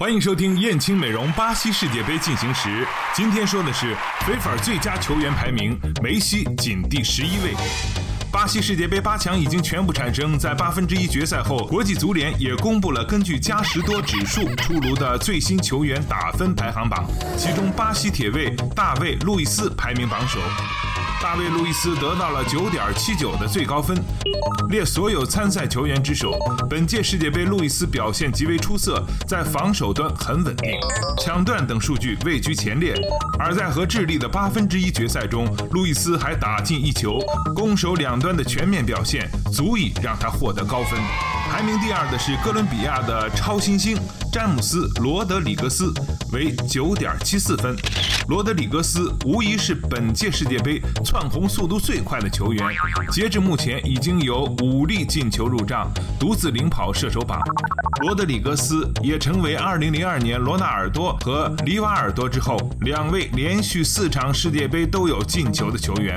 欢迎收听燕青美容巴西世界杯进行时。今天说的是 FIFA 最佳球员排名，梅西仅第十一位。巴西世界杯八强已经全部产生，在八分之一决赛后，国际足联也公布了根据加时多指数出炉的最新球员打分排行榜，其中巴西铁卫大卫·路易斯排名榜首。大卫·路易斯得到了九点七九的最高分，列所有参赛球员之首。本届世界杯，路易斯表现极为出色，在防守端很稳定，抢断等数据位居前列。而在和智利的八分之一决赛中，路易斯还打进一球，攻守两端的全面表现足以让他获得高分。排名第二的是哥伦比亚的超新星詹姆斯·罗德里格斯，为九点七四分。罗德里格斯无疑是本届世界杯窜红速度最快的球员，截至目前已经有五粒进球入账，独自领跑射手榜。罗德里格斯也成为2002年罗纳尔多和里瓦尔多之后两位连续四场世界杯都有进球的球员。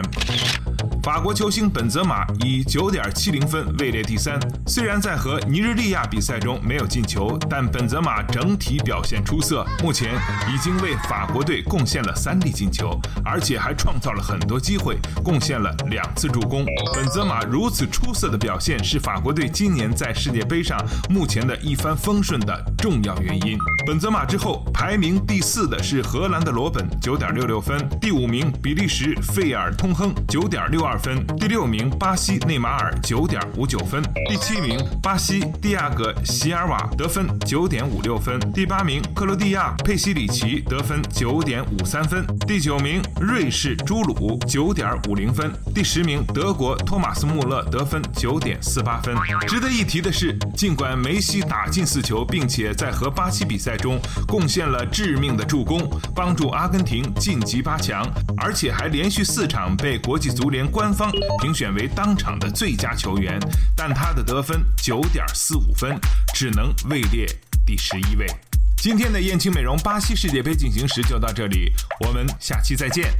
法国球星本泽马以九点七零分位列第三。虽然在和尼日利亚比赛中没有进球，但本泽马整体表现出色，目前已经为法国队贡献了三粒进球，而且还创造了很多机会，贡献了两次助攻。本泽马如此出色的表现，是法国队今年在世界杯上目前的一帆风顺的重要原因。本泽马之后排名第四的是荷兰的罗本，九点六六分；第五名比利时费尔通亨，九点六二。二分，第六名巴西内马尔九点五九分，第七名巴西蒂亚戈席尔瓦得分九点五六分，第八名克罗地亚佩西里奇得分九点五三分，第九名瑞士朱鲁九点五零分，第十名德国托马斯穆勒得分九点四八分。值得一提的是，尽管梅西打进四球，并且在和巴西比赛中贡献了致命的助攻，帮助阿根廷晋级八强，而且还连续四场被国际足联关。官方评选为当场的最佳球员，但他的得分九点四五分，只能位列第十一位。今天的燕青美容巴西世界杯进行时就到这里，我们下期再见。